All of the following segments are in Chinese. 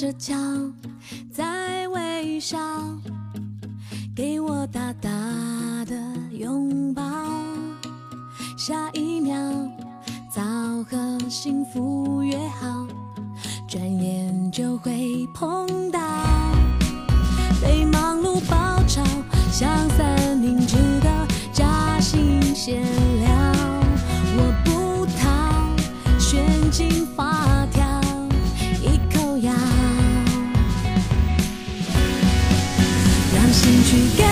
着脚在微笑给我大大的拥抱。下一秒早和幸福约好转眼就会碰到。被帽去看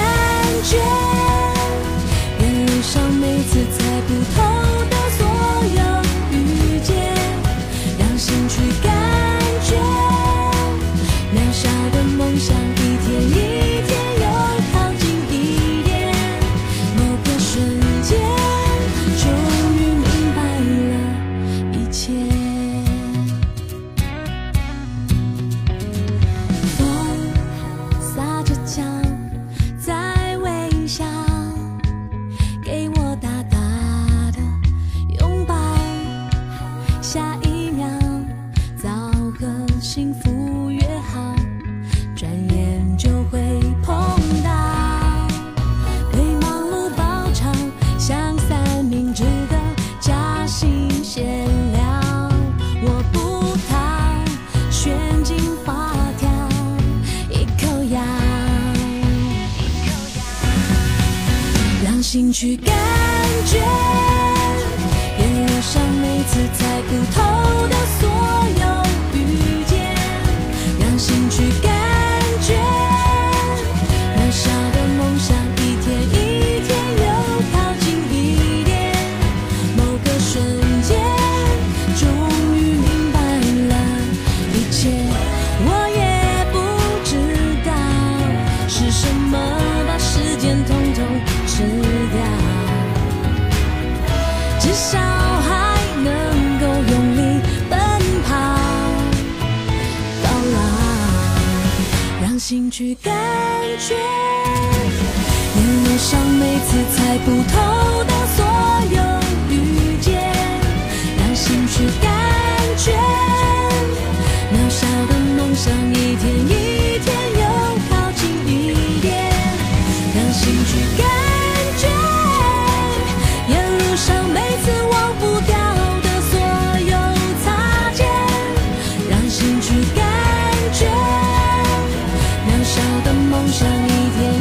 心去感觉沿路上每次猜不透的小孩能够用力奔跑到老，让心去感觉，沿路上每次猜不透。小的梦想一天